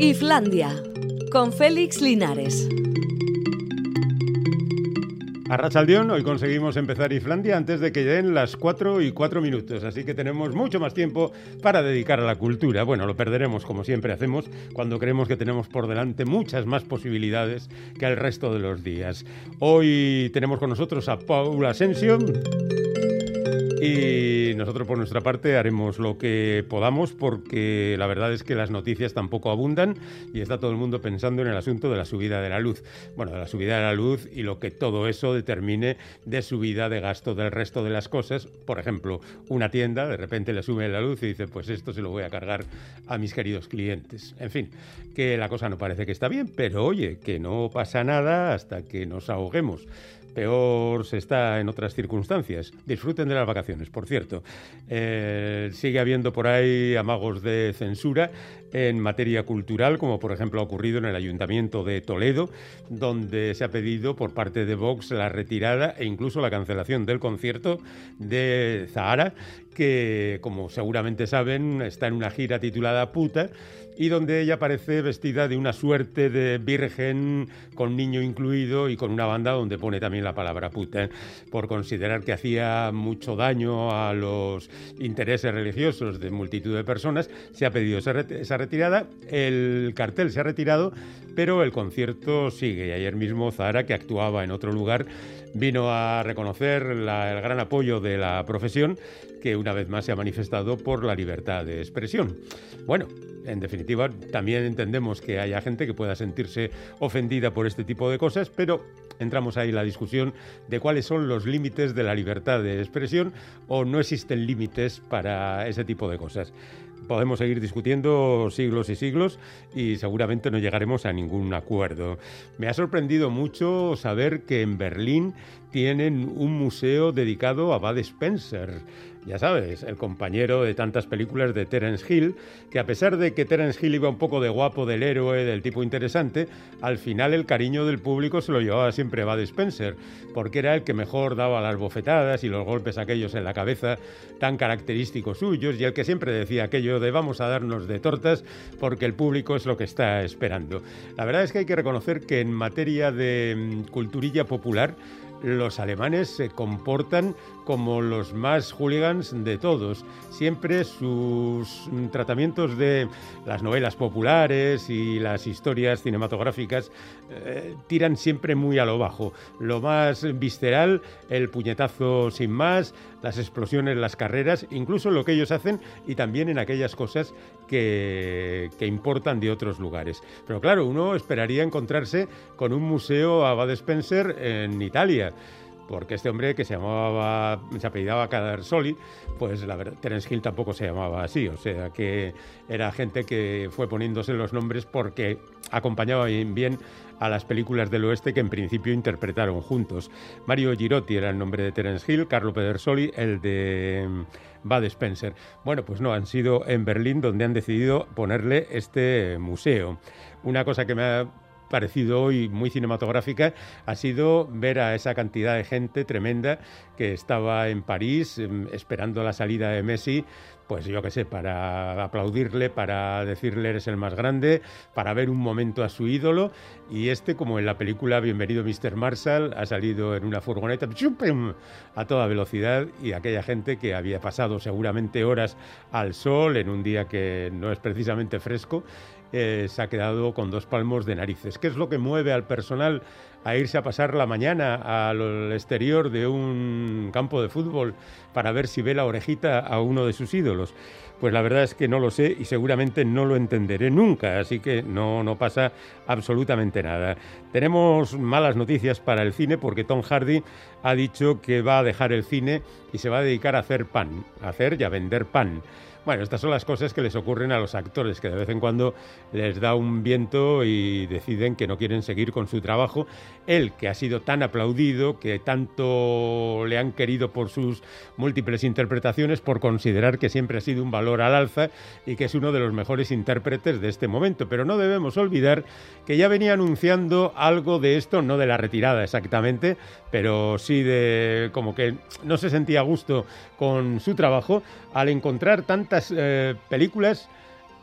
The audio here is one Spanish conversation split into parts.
Islandia, con Félix Linares. A Rachaldeón, hoy conseguimos empezar Islandia antes de que den las 4 y 4 minutos, así que tenemos mucho más tiempo para dedicar a la cultura. Bueno, lo perderemos como siempre hacemos cuando creemos que tenemos por delante muchas más posibilidades que el resto de los días. Hoy tenemos con nosotros a Paula Asensio. Y nosotros por nuestra parte haremos lo que podamos porque la verdad es que las noticias tampoco abundan y está todo el mundo pensando en el asunto de la subida de la luz. Bueno, de la subida de la luz y lo que todo eso determine de subida de gasto del resto de las cosas. Por ejemplo, una tienda de repente le sube la luz y dice, pues esto se lo voy a cargar a mis queridos clientes. En fin, que la cosa no parece que está bien, pero oye, que no pasa nada hasta que nos ahoguemos peor se está en otras circunstancias. Disfruten de las vacaciones, por cierto. Eh, sigue habiendo por ahí amagos de censura en materia cultural, como por ejemplo ha ocurrido en el Ayuntamiento de Toledo, donde se ha pedido por parte de Vox la retirada e incluso la cancelación del concierto de Zahara, que como seguramente saben está en una gira titulada Puta y donde ella aparece vestida de una suerte de virgen con niño incluido y con una banda donde pone también la palabra puta, por considerar que hacía mucho daño a los intereses religiosos de multitud de personas, se ha pedido esa retirada, el cartel se ha retirado, pero el concierto sigue. Ayer mismo Zahara, que actuaba en otro lugar, vino a reconocer el gran apoyo de la profesión que una vez más se ha manifestado por la libertad de expresión. Bueno, en definitiva, también entendemos que haya gente que pueda sentirse ofendida por este tipo de cosas, pero entramos ahí en la discusión de cuáles son los límites de la libertad de expresión o no existen límites para ese tipo de cosas podemos seguir discutiendo siglos y siglos y seguramente no llegaremos a ningún acuerdo. Me ha sorprendido mucho saber que en Berlín tienen un museo dedicado a Bud Spencer. Ya sabes, el compañero de tantas películas de Terence Hill, que a pesar de que Terence Hill iba un poco de guapo, del héroe, del tipo interesante, al final el cariño del público se lo llevaba siempre Bud Spencer, porque era el que mejor daba las bofetadas y los golpes aquellos en la cabeza tan característicos suyos y el que siempre decía aquello de vamos a darnos de tortas porque el público es lo que está esperando. La verdad es que hay que reconocer que en materia de mm, culturilla popular, los alemanes se comportan como los más hooligans de todos. Siempre sus tratamientos de las novelas populares y las historias cinematográficas eh, tiran siempre muy a lo bajo. Lo más visceral, el puñetazo sin más, las explosiones, las carreras, incluso lo que ellos hacen y también en aquellas cosas que, que importan de otros lugares. Pero claro, uno esperaría encontrarse con un museo a Bad Spencer en Italia porque este hombre que se llamaba, se apellidaba Cadarsoli, pues la verdad, Terence Hill tampoco se llamaba así, o sea que era gente que fue poniéndose los nombres porque acompañaba bien, a las películas del oeste que en principio interpretaron juntos. Mario Girotti era el nombre de Terence Hill, Carlo Pedersoli el de mm, Bud Spencer. Bueno, pues no, han sido en Berlín donde han decidido ponerle este museo. Una cosa que me ha parecido hoy muy cinematográfica ha sido ver a esa cantidad de gente tremenda que estaba en París em, esperando la salida de Messi pues yo qué sé, para aplaudirle, para decirle eres el más grande, para ver un momento a su ídolo. Y este, como en la película Bienvenido Mr. Marshall, ha salido en una furgoneta a toda velocidad y aquella gente que había pasado seguramente horas al sol en un día que no es precisamente fresco eh, se ha quedado con dos palmos de narices. ¿Qué es lo que mueve al personal a irse a pasar la mañana al exterior de un campo de fútbol para ver si ve la orejita a uno de sus ídolos? Pues la verdad es que no lo sé y seguramente no lo entenderé nunca, así que no, no pasa absolutamente nada. Tenemos malas noticias para el cine porque Tom Hardy ha dicho que va a dejar el cine y se va a dedicar a hacer pan, a hacer y a vender pan. Bueno, estas son las cosas que les ocurren a los actores, que de vez en cuando les da un viento y deciden que no quieren seguir con su trabajo. Él, que ha sido tan aplaudido, que tanto le han querido por sus múltiples interpretaciones, por considerar que siempre ha sido un valor al alza y que es uno de los mejores intérpretes de este momento. Pero no debemos olvidar que ya venía anunciando algo de esto, no de la retirada exactamente, pero sí de como que no se sentía a gusto con su trabajo al encontrar tantas eh, películas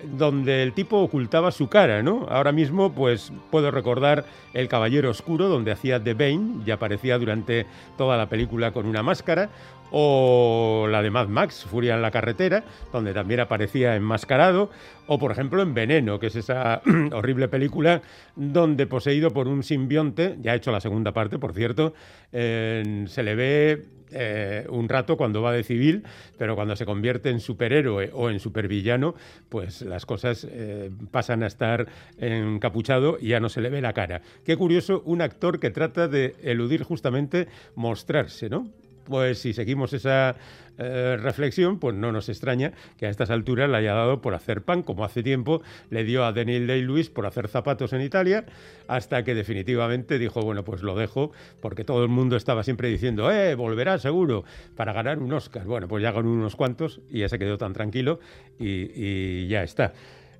donde el tipo ocultaba su cara, ¿no? Ahora mismo, pues puedo recordar El Caballero Oscuro, donde hacía The Bane y aparecía durante toda la película con una máscara, o la de Mad Max, Furia en la carretera, donde también aparecía enmascarado, o por ejemplo en Veneno, que es esa horrible película donde poseído por un simbionte, ya ha hecho la segunda parte, por cierto, se le ve eh, un rato cuando va de civil, pero cuando se convierte en superhéroe o en supervillano, pues las cosas eh, pasan a estar encapuchado y ya no se le ve la cara. Qué curioso, un actor que trata de eludir justamente mostrarse, ¿no? Pues si seguimos esa eh, reflexión, pues no nos extraña que a estas alturas le haya dado por hacer pan, como hace tiempo le dio a Daniel Day-Lewis por hacer zapatos en Italia, hasta que definitivamente dijo, bueno, pues lo dejo, porque todo el mundo estaba siempre diciendo, eh, volverá seguro para ganar un Oscar. Bueno, pues ya ganó unos cuantos y ya se quedó tan tranquilo y, ya está.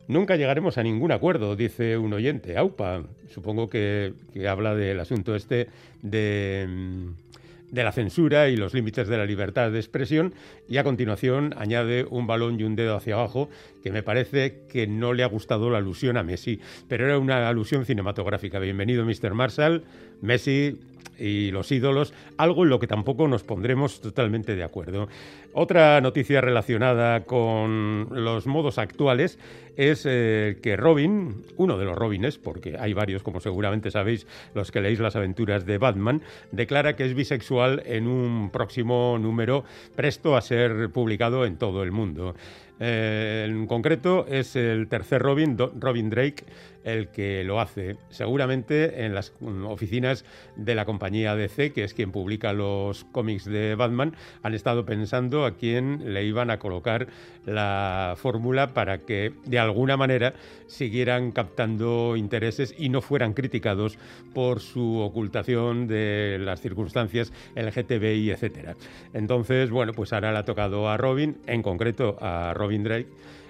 Nunca llegaremos a ningún acuerdo, dice un oyente. Aupa, supongo que habla del asunto este de mm, de la censura y los límites de la libertad de expresión y a continuación añade un balón y un dedo hacia abajo que me parece que no le ha gustado la alusión a Messi, pero era una alusión cinematográfica. Bienvenido Mr. Marshall, Messi y los ídolos, algo en lo que tampoco nos pondremos totalmente de acuerdo. Otra noticia relacionada con los modos actuales es eh, que Robin, uno de los Robines, porque hay varios, como seguramente sabéis los que leéis las aventuras de Batman, declara que es bisexual en un próximo número presto a ser publicado en todo el mundo. Eh, en concreto es el tercer Robin, Robin Drake, el que lo hace. Seguramente en las oficinas de la compañía DC, que es quien publica los cómics de Batman, han estado pensando a quién le iban a colocar la fórmula para que de alguna manera siguieran captando intereses y no fueran criticados por su ocultación de las circunstancias LGTBI, etcétera. Entonces, bueno, pues ahora le ha tocado a Robin, en concreto a Robin Drake,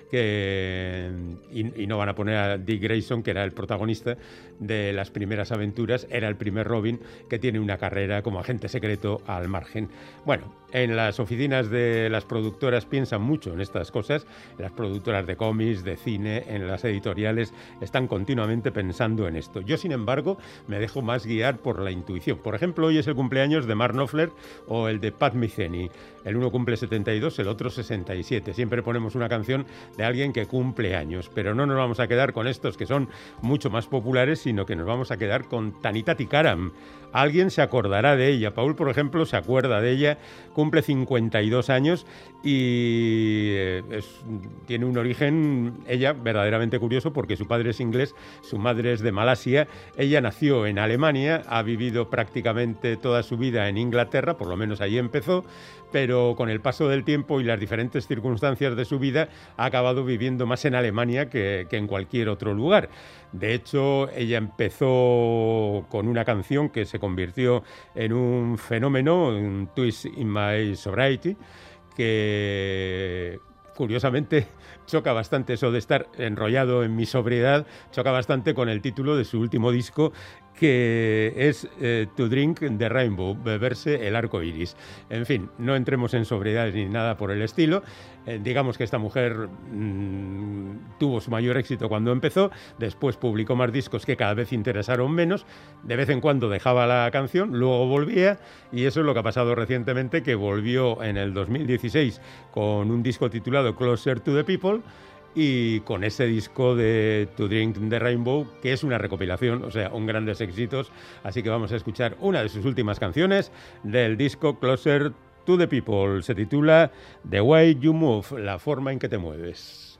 que, y, no van a poner a Dick Grayson, que era el protagonista de las primeras aventuras, era el primer Robin que tiene una carrera como agente secreto al margen. Bueno, en las oficinas de las productoras piensan mucho en estas cosas, las productoras de cómics, de cine, en las editoriales, están continuamente pensando en esto. Yo, sin embargo, me dejo más guiar por la intuición. Por ejemplo, hoy es el cumpleaños de Mark Knopfler o el de Pat Metheny. El uno cumple 72, el otro 67. Siempre ponemos una canción de alguien que cumple años, pero no nos vamos a quedar con estos que son mucho más populares, sino que nos vamos a quedar con Tanita Tikaram. Alguien se acordará de ella. Paul, por ejemplo, se acuerda de ella, cumple 52 años y eh, tiene un origen, ella, verdaderamente curioso, porque su padre es inglés, su madre es de Malasia, ella nació en Alemania, ha vivido prácticamente toda su vida en Inglaterra, por lo menos allí empezó, pero con el paso del tiempo y las diferentes circunstancias de su vida ha acabado viviendo más en Alemania que, en cualquier otro lugar. De hecho, ella empezó con una canción que se convirtió en un fenómeno, un twist in my sobriety, que curiosamente choca bastante eso de estar enrollado en mi sobriedad, choca bastante con el título de su último disco que es eh, To Drink the Rainbow, beberse el arco iris. En fin, no entremos en sobriedades ni nada por el estilo. Eh, digamos que esta mujer mm, tuvo su mayor éxito cuando empezó, después publicó más discos que cada vez interesaron menos, de vez en cuando dejaba la canción, luego volvía, y eso es lo que ha pasado recientemente, que volvió en el 2016 con un disco titulado Closer to the People y con ese disco de To Drink the Rainbow, que es una recopilación, o sea, un grandes éxitos. Así que vamos a escuchar una de sus últimas canciones del disco Closer to the People. Se titula The Way You Move, la forma en que te mueves.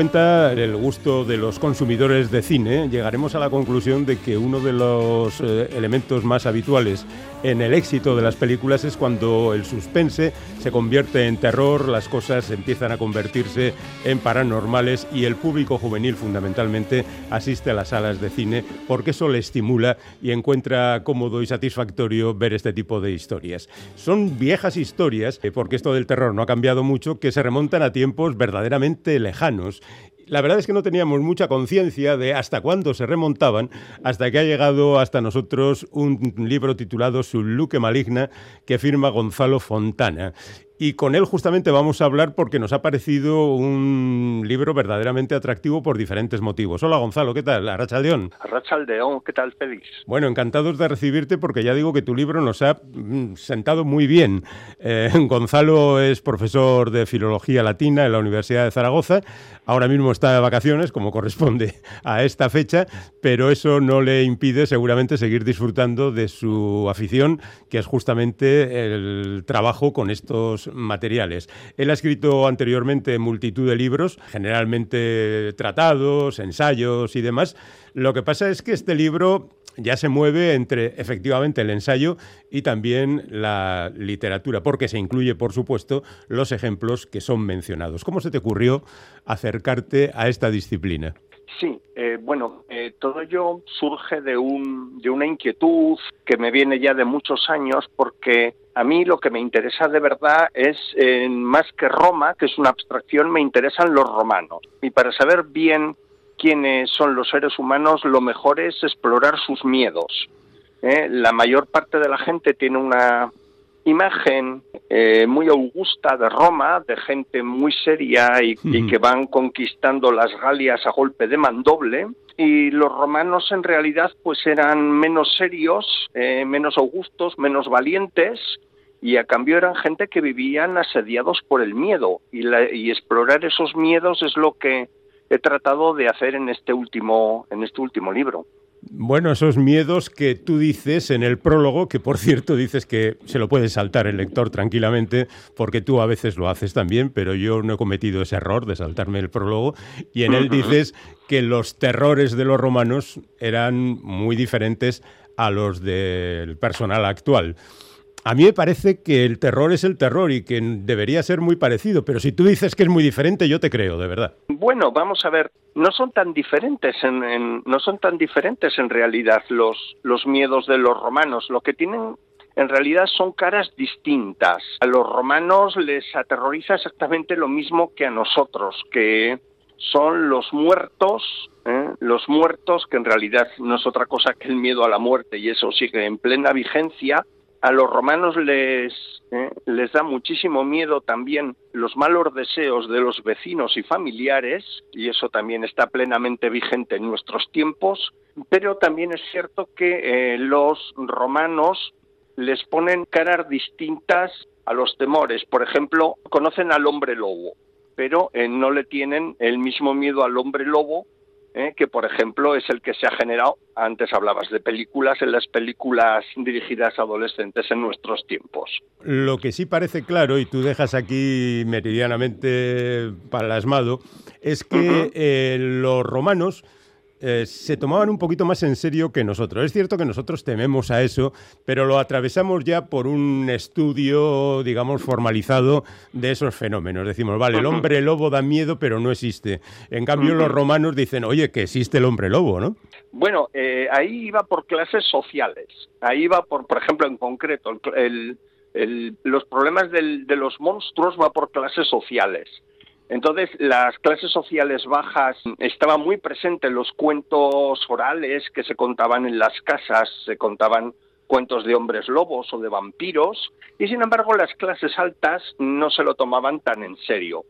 El gusto de los consumidores de cine, llegaremos a la conclusión de que uno de los eh, elementos más habituales en el éxito de las películas es cuando el suspense se convierte en terror, las cosas empiezan a convertirse en paranormales y el público juvenil fundamentalmente asiste a las salas de cine porque eso le estimula y encuentra cómodo y satisfactorio ver este tipo de historias. Son viejas historias, eh, porque esto del terror no ha cambiado mucho, que se remontan a tiempos verdaderamente lejanos la verdad es que no teníamos mucha conciencia de hasta cuándo se remontaban, hasta que ha llegado hasta nosotros un libro titulado Su Luque Maligna, que firma Gonzalo Fontana. Y con él justamente vamos a hablar porque nos ha parecido un libro verdaderamente atractivo por diferentes motivos. Hola Gonzalo, ¿qué tal? Arrachaldeón. Arrachaldeón, ¿qué tal, Félix? Bueno, encantados de recibirte porque ya digo que tu libro nos ha mm, sentado muy bien. Eh, Gonzalo es profesor de Filología Latina en la Universidad de Zaragoza. Ahora mismo está de vacaciones, como corresponde a esta fecha, pero eso no le impide seguramente seguir disfrutando de su afición, que es justamente el trabajo con estos materiales. Él ha escrito anteriormente multitud de libros, generalmente tratados, ensayos y demás. Lo que pasa es que este libro ya se mueve entre efectivamente el ensayo y también la literatura, porque se incluye, por supuesto, los ejemplos que son mencionados. ¿Cómo se te ocurrió acercarte a esta disciplina? Sí, eh, bueno, eh, todo ello surge de, un, de una inquietud que me viene ya de muchos años porque a mí lo que me interesa de verdad es, eh, más que Roma, que es una abstracción, me interesan los romanos. Y para saber bien quiénes son los seres humanos, lo mejor es explorar sus miedos. ¿eh? La mayor parte de la gente tiene una imagen eh, muy augusta de Roma, de gente muy seria y, y, que van conquistando las Galias a golpe de mandoble. Y los romanos en realidad pues eran menos serios, eh, menos augustos, menos valientes y a cambio eran gente que vivían asediados por el miedo y, la, y explorar esos miedos es lo que he tratado de hacer en este último, en este último libro. Bueno, esos miedos que tú dices en el prólogo, que por cierto dices que se lo puede saltar el lector tranquilamente, porque tú a veces lo haces también, pero yo no he cometido ese error de saltarme el prólogo, y en él dices que los terrores de los romanos eran muy diferentes a los del personal actual. A mí me parece que el terror es el terror y que debería ser muy parecido, pero si tú dices que es muy diferente, yo te creo, de verdad. Bueno, vamos a ver, no son tan diferentes en, no son tan diferentes en realidad los, los miedos de los romanos. Lo que tienen en realidad son caras distintas. A los romanos les aterroriza exactamente lo mismo que a nosotros, que son los muertos, ¿eh? los muertos, que en realidad no es otra cosa que el miedo a la muerte y eso sigue en plena vigencia. A los romanos les, ¿eh? les da muchísimo miedo también los malos deseos de los vecinos y familiares, y eso también está plenamente vigente en nuestros tiempos, pero también es cierto que eh, los romanos les ponen caras distintas a los temores. Por ejemplo, conocen al hombre lobo, pero eh, no le tienen el mismo miedo al hombre lobo ¿eh? que por ejemplo es el que se ha generado, antes hablabas de películas, en las películas dirigidas a adolescentes en nuestros tiempos. Lo que sí parece claro, y tú dejas aquí meridianamente palasmado, es que eh, los romanos eh, se tomaban un poquito más en serio que nosotros. Es cierto que nosotros tememos a eso, pero lo atravesamos ya por un estudio, digamos, formalizado de esos fenómenos. Decimos, vale, el hombre lobo da miedo, pero no existe. En cambio, los romanos dicen, oye, que existe el hombre lobo, ¿no? Bueno, eh, ahí iba por clases sociales. Ahí iba por, por ejemplo, en concreto, los problemas de los monstruos va por clases sociales. Entonces, las clases sociales bajas estaban muy presentes en los cuentos orales que se contaban en las casas, se contaban cuentos de hombres lobos o de vampiros, y sin embargo las clases altas no se lo tomaban tan en serio.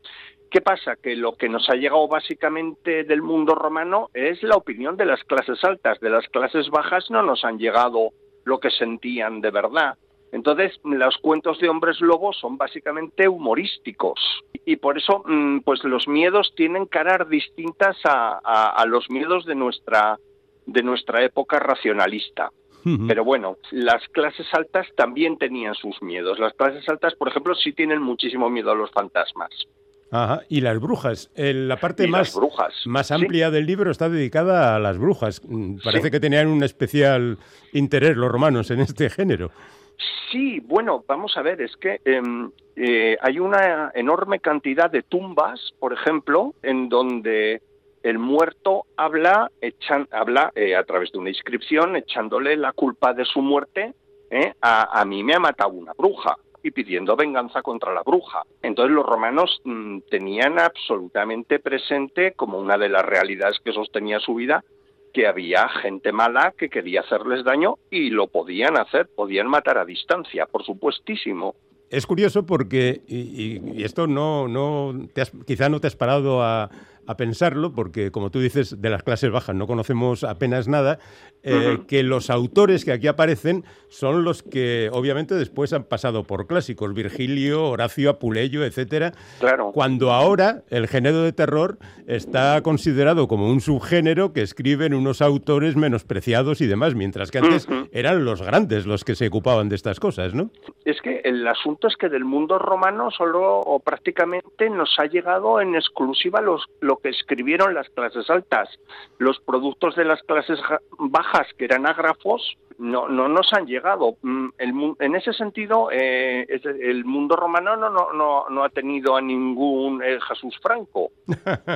¿Qué pasa? Que lo que nos ha llegado básicamente del mundo romano es la opinión de las clases altas. De las clases bajas no nos han llegado lo que sentían de verdad. Entonces, los cuentos de hombres lobos son básicamente humorísticos y por eso, mm, pues los miedos tienen caras distintas a, los miedos de nuestra de nuestra época racionalista. Pero bueno, las clases altas también tenían sus miedos. Las clases altas, por ejemplo, sí tienen muchísimo miedo a los fantasmas. Ajá. Y las brujas. la parte más, brujas. más amplia del libro está dedicada a las brujas. Mm, parece que tenían un especial interés los romanos en este género. Sí, bueno, vamos a ver, es que em, eh, hay una enorme cantidad de tumbas, por ejemplo, en donde el muerto habla, habla eh, a través de una inscripción echándole la culpa de su muerte eh, a, a, mí me ha matado una bruja y pidiendo venganza contra la bruja. Entonces los romanos mm, tenían absolutamente presente como una de las realidades que sostenía su vida que había gente mala que quería hacerles daño y lo podían hacer, podían matar a distancia, por supuestísimo. Es curioso porque, y, esto no, no te quizá no te has parado a, a pensarlo, porque como tú dices, de las clases bajas no conocemos apenas nada, eh, que los autores que aquí aparecen son los que obviamente después han pasado por clásicos, Virgilio, Horacio, Apuleyo, etcétera. Claro. Cuando ahora el género de terror está considerado como un subgénero que escriben unos autores menospreciados y demás, mientras que antes eran los grandes los que se ocupaban de estas cosas, ¿no? Es que el asunto es que del mundo romano solo o prácticamente nos ha llegado en exclusiva los, que escribieron las clases altas. Los productos de las clases bajas, que eran ágrafos, no, no nos han llegado. Mm, en ese sentido, eh, el mundo romano no, no, no, ha tenido a ningún eh, Jesús Franco,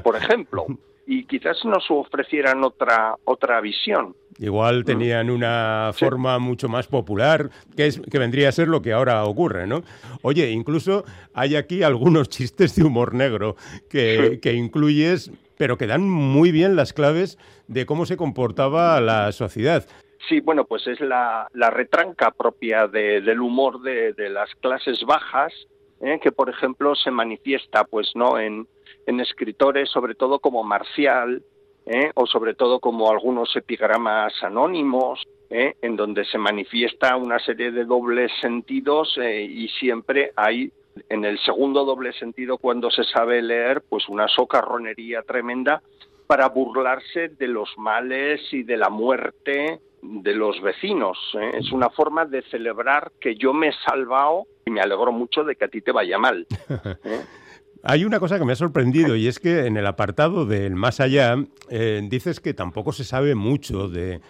por ejemplo. Y quizás nos ofrecieran otra, otra visión. Igual mm. tenían una forma mucho más popular, que, es, que vendría a ser lo que ahora ocurre, ¿no? Oye, incluso hay aquí algunos chistes de humor negro que, que incluyes, pero que dan muy bien las claves de cómo se comportaba la sociedad. Sí, bueno, pues es la, la retranca propia del humor de, de, las clases bajas, ¿eh? que por ejemplo se manifiesta, pues, ¿no? En, en escritores, sobre todo como Marcial, ¿eh? o sobre todo como algunos epigramas anónimos, ¿eh? en donde se manifiesta una serie de dobles sentidos eh, y siempre hay en el segundo doble sentido cuando se sabe leer pues una socarronería tremenda para burlarse de los males y de la muerte de los vecinos. Es una forma de celebrar que yo me he salvado y me alegro mucho de que a ti te vaya mal. Hay una cosa que me ha sorprendido y es que en el apartado del más allá eh, dices que tampoco se sabe mucho de,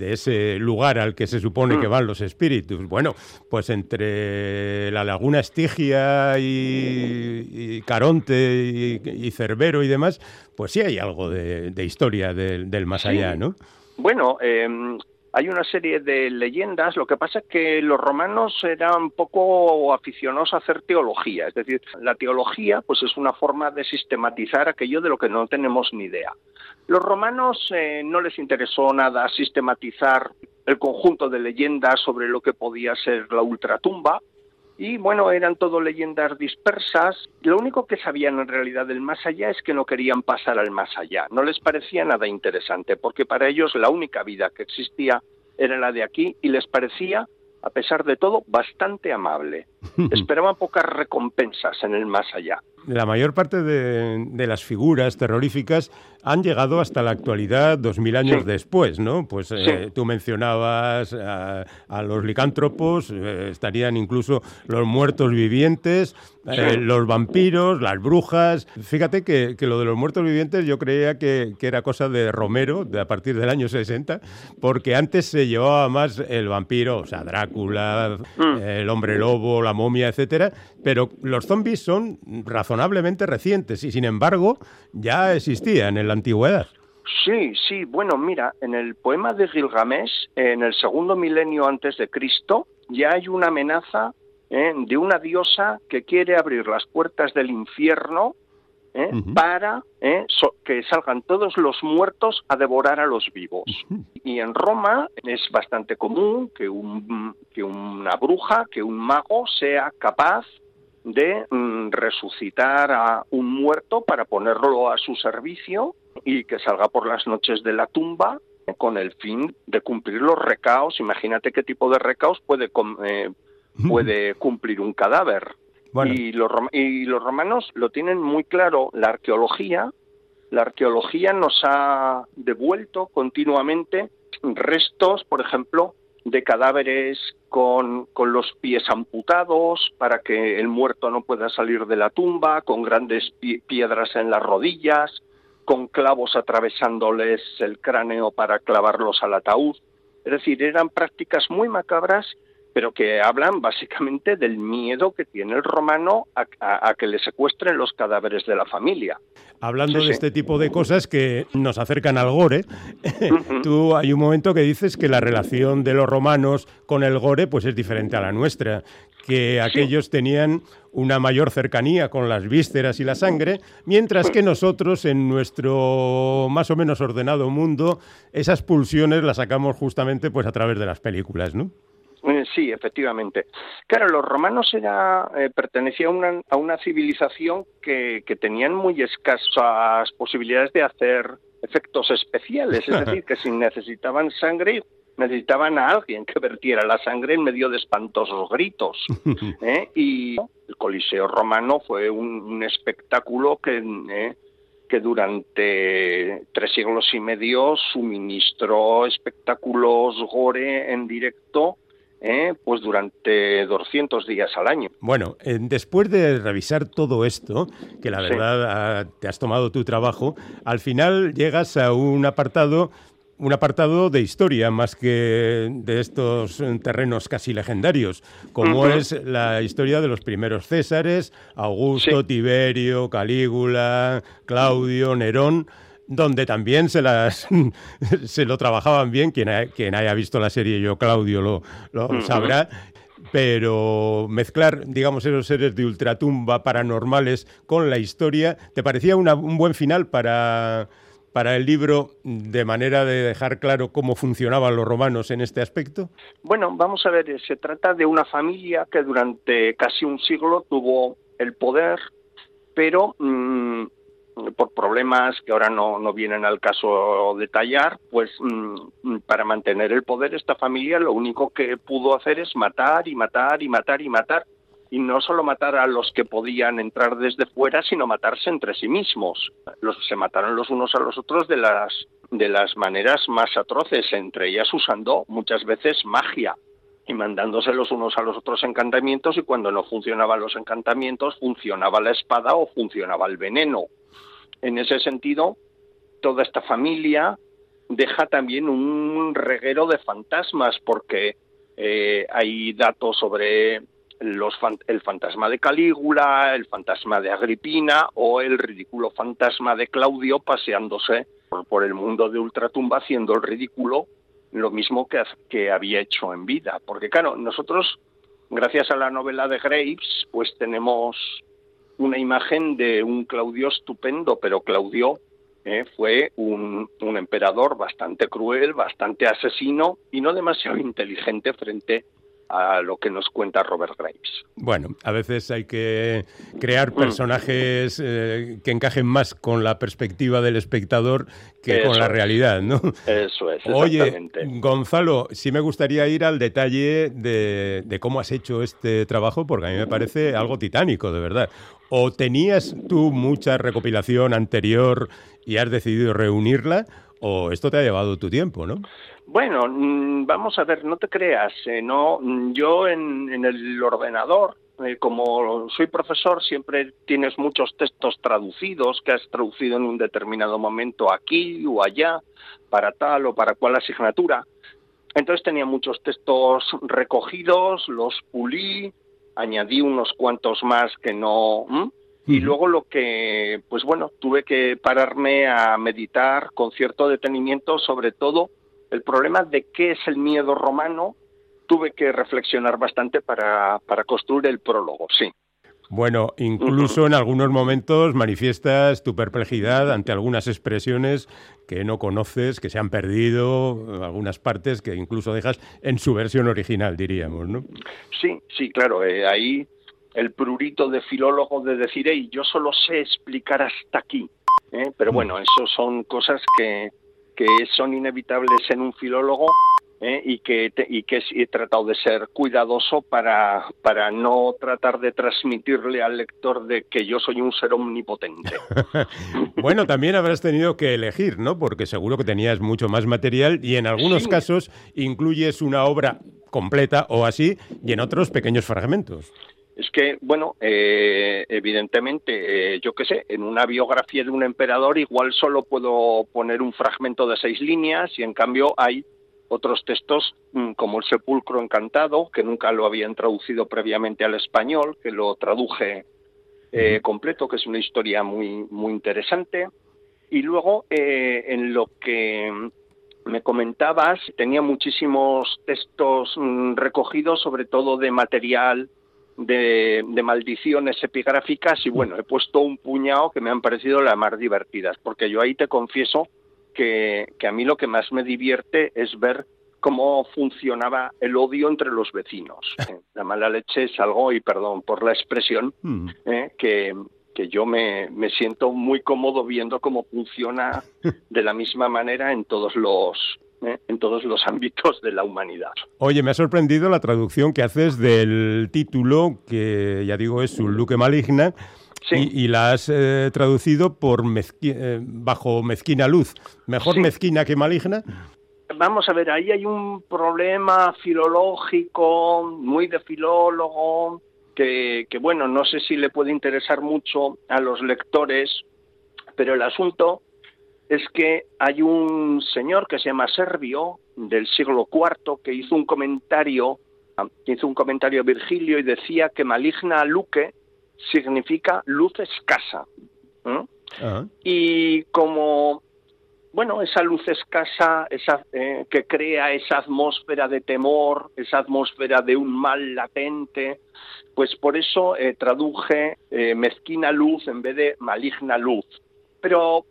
ese lugar al que se supone que mm. van los espíritus. Bueno, pues entre la laguna Estigia y, Caronte y, Cerbero y demás, pues sí hay algo de, historia del, más allá, ¿no? Bueno, em, hay una serie de leyendas, lo que pasa es que los romanos eran poco aficionados a hacer teología, es decir, la teología pues es una forma de sistematizar aquello de lo que no tenemos ni idea. Los romanos eh, no les interesó nada sistematizar el conjunto de leyendas sobre lo que podía ser la ultratumba, y bueno, eran todo leyendas dispersas. Lo único que sabían en realidad del más allá es que no querían pasar al más allá. No les parecía nada interesante, porque para ellos la única vida que existía era la de aquí y les parecía, a pesar de todo, bastante amable. esperaban pocas recompensas en el más allá. La mayor parte de, las figuras terroríficas han llegado hasta la actualidad dos mil años después, ¿no? Pues eh, tú mencionabas a, los licántropos, eh, estarían incluso los muertos vivientes, eh, los vampiros, las brujas. Fíjate que, lo de los muertos vivientes yo creía que, era cosa de Romero, de a partir del año 60, porque antes se llevaba más el vampiro, o sea, Drácula, mm. el hombre lobo, la momia, etcétera, pero los zombies son razonablemente recientes y sin embargo ya existían en la antigüedad. Sí, sí, bueno, mira, en el poema de Gilgamesh, en el segundo milenio antes de Cristo, ya hay una amenaza ¿eh? de una diosa que quiere abrir las puertas del infierno ¿eh? para ¿eh? que salgan todos los muertos a devorar a los vivos. Y en Roma es bastante común que, un, que una bruja, que un mago sea capaz de mm, resucitar a un muerto para ponerlo a su servicio y que salga por las noches de la tumba con el fin de cumplir los recaos. Imagínate qué tipo de recaos puede puede cumplir un cadáver. Y, los, y los romanos lo tienen muy claro, la arqueología, la arqueología nos ha devuelto continuamente restos, por ejemplo, de cadáveres con, con, los pies amputados para que el muerto no pueda salir de la tumba, con grandes piedras en las rodillas, con clavos atravesándoles el cráneo para clavarlos al ataúd. Es decir, eran prácticas muy macabras pero que hablan básicamente del miedo que tiene el romano a, que le secuestren los cadáveres de la familia. Hablando de este tipo de cosas que nos acercan al gore, tú hay un momento que dices que la relación de los romanos con el gore pues es diferente a la nuestra, que aquellos tenían una mayor cercanía con las vísceras y la sangre, mientras que nosotros en nuestro más o menos ordenado mundo esas pulsiones las sacamos justamente pues a través de las películas, ¿no? Eh, sí, efectivamente. Claro, los romanos era, eh, pertenecían a una, civilización que, tenían muy escasas posibilidades de hacer efectos especiales, es decir, que si necesitaban sangre, necesitaban a alguien que vertiera la sangre en medio de espantosos gritos. ¿eh? Y el Coliseo romano fue un, espectáculo que, que durante tres siglos y medio suministró espectáculos gore en directo ¿eh? pues durante 200 días al año. Bueno, eh, después de revisar todo esto, que la verdad ah, te has tomado tu trabajo, al final llegas a un apartado un apartado de historia más que de estos terrenos casi legendarios, como es la historia de los primeros Césares, Augusto, Tiberio, Calígula, Claudio, Nerón donde también se las se lo trabajaban bien. Quien, quien haya visto la serie Yo Claudio lo, lo sabrá. Pero mezclar, digamos, esos seres de ultratumba paranormales con la historia, ¿te parecía un buen final para, para el libro de manera de dejar claro cómo funcionaban los romanos en este aspecto? Bueno, vamos a ver, se trata de una familia que durante casi un siglo tuvo el poder, pero mm, por problemas que ahora no, no vienen al caso detallar, pues mm, para mantener el poder esta familia lo único que pudo hacer es matar y matar y matar y matar. Y no solo matar a los que podían entrar desde fuera, sino matarse entre sí mismos. Los, se mataron los unos a los otros de las, de las maneras más atroces, entre ellas usando muchas veces magia y mandándose los unos a los otros encantamientos y cuando no funcionaban los encantamientos funcionaba la espada o funcionaba el veneno. En ese sentido, toda esta familia deja también un reguero de fantasmas porque eh, hay datos sobre los, el fantasma de Calígula, el fantasma de Agripina o el ridículo fantasma de Claudio paseándose por, el mundo de Ultratumba haciendo el ridículo lo mismo que, que había hecho en vida. Porque claro, nosotros, gracias a la novela de Graves, pues tenemos una imagen de un Claudio estupendo, pero Claudio eh, fue un, un, emperador bastante cruel, bastante asesino y no demasiado inteligente frente a lo que nos cuenta Robert Graves. Bueno, a veces hay que crear mm. personajes eh, que encajen más con la perspectiva del espectador que con la realidad, ¿no? Eso es. Oye, Gonzalo, sí me gustaría ir al detalle de, de cómo has hecho este trabajo, porque a mí me parece algo titánico, de verdad. ¿O tenías tú mucha recopilación anterior y has decidido reunirla? ¿O esto te ha llevado tu tiempo, no? Bueno, mm, vamos a ver, no te creas, eh, no, mm, yo en, el ordenador, eh, como soy profesor, siempre tienes muchos textos traducidos que has traducido en un determinado momento aquí o allá, para tal o para cual asignatura. Entonces tenía muchos textos recogidos, los pulí, añadí unos cuantos más que no. Y luego lo que, pues bueno, tuve que pararme a meditar con cierto detenimiento sobre todo el problema de qué es el miedo romano, tuve que reflexionar bastante para, para construir el prólogo, sí. Bueno, incluso en algunos momentos manifiestas tu perplejidad ante algunas expresiones que no conoces, que se han perdido, algunas partes que incluso dejas en su versión original, diríamos, ¿no? Sí, sí, claro. Eh, ahí el prurito de filólogo de decir, hey, yo solo sé explicar hasta aquí. ¿eh? Pero mm. bueno, eso son cosas que, que son inevitables en un filólogo ¿eh? y que, y que he tratado de ser cuidadoso para, para no tratar de transmitirle al lector de que yo soy un ser omnipotente. bueno, también habrás tenido que elegir, ¿no? Porque seguro que tenías mucho más material y en algunos casos incluyes una obra completa o así y en otros pequeños fragmentos. Es que, bueno, eh, evidentemente, eh, yo qué sé, en una biografía de un emperador igual solo puedo poner un fragmento de seis líneas y en cambio hay otros textos mm, como El Sepulcro Encantado, que nunca lo habían traducido previamente al español, que lo traduje eh, completo, que es una historia muy, muy interesante. Y luego, en lo que me comentabas, tenía muchísimos textos mm, recogidos, sobre todo de material de, maldiciones epigráficas y bueno, he puesto un puñado que me han parecido las más divertidas, porque yo ahí te confieso que, que a mí lo que más me divierte es ver cómo funcionaba el odio entre los vecinos. Eh, la mala leche es algo, y perdón por la expresión, hmm. eh, que, que yo me, me, siento muy cómodo viendo cómo funciona de la misma manera en todos los ¿eh? en todos los ámbitos de la humanidad. Oye, me ha sorprendido la traducción que haces del título, que ya digo es un luque maligna, y, la has eh, traducido por eh, bajo mezquina luz. ¿Mejor mezquina que maligna? Vamos a ver, ahí hay un problema filológico, muy de filólogo, que, que bueno, no sé si le puede interesar mucho a los lectores, pero el asunto es que hay un señor que se llama Servio del siglo IV que hizo un comentario hizo un comentario a Virgilio y decía que maligna luque significa luz escasa y como bueno esa luz escasa esa eh, que crea esa atmósfera de temor esa atmósfera de un mal latente pues por eso eh, traduje eh, mezquina luz en vez de maligna luz. Pero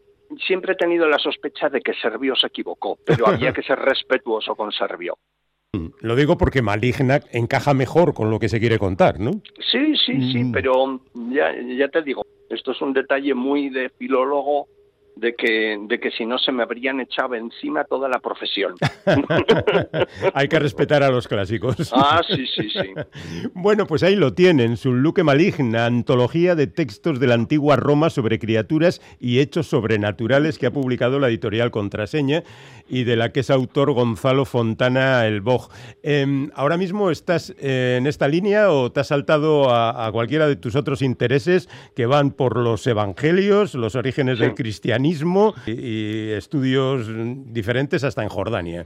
siempre he tenido la sospecha de que Servio se equivocó, pero había que ser respetuoso con Servio. Mm, lo digo porque Maligna encaja mejor con lo que se quiere contar, ¿no? Sí, sí, sí, mm. pero ya, ya te digo, esto es un detalle muy de filólogo de que, de que si no se me habrían echado encima toda la profesión. Hay que respetar a los clásicos. Ah, sí, sí, sí. Bueno, pues ahí lo tienen, su Luque Maligna, antología de textos de la antigua Roma sobre criaturas y hechos sobrenaturales que ha publicado la editorial Contraseña y de la que es autor Gonzalo Fontana El Boj. Em, ¿Ahora mismo estás eh, en esta línea o te has saltado a, cualquiera de tus otros intereses que van por los evangelios, los orígenes del cristianismo? y, estudios diferentes hasta en Jordania.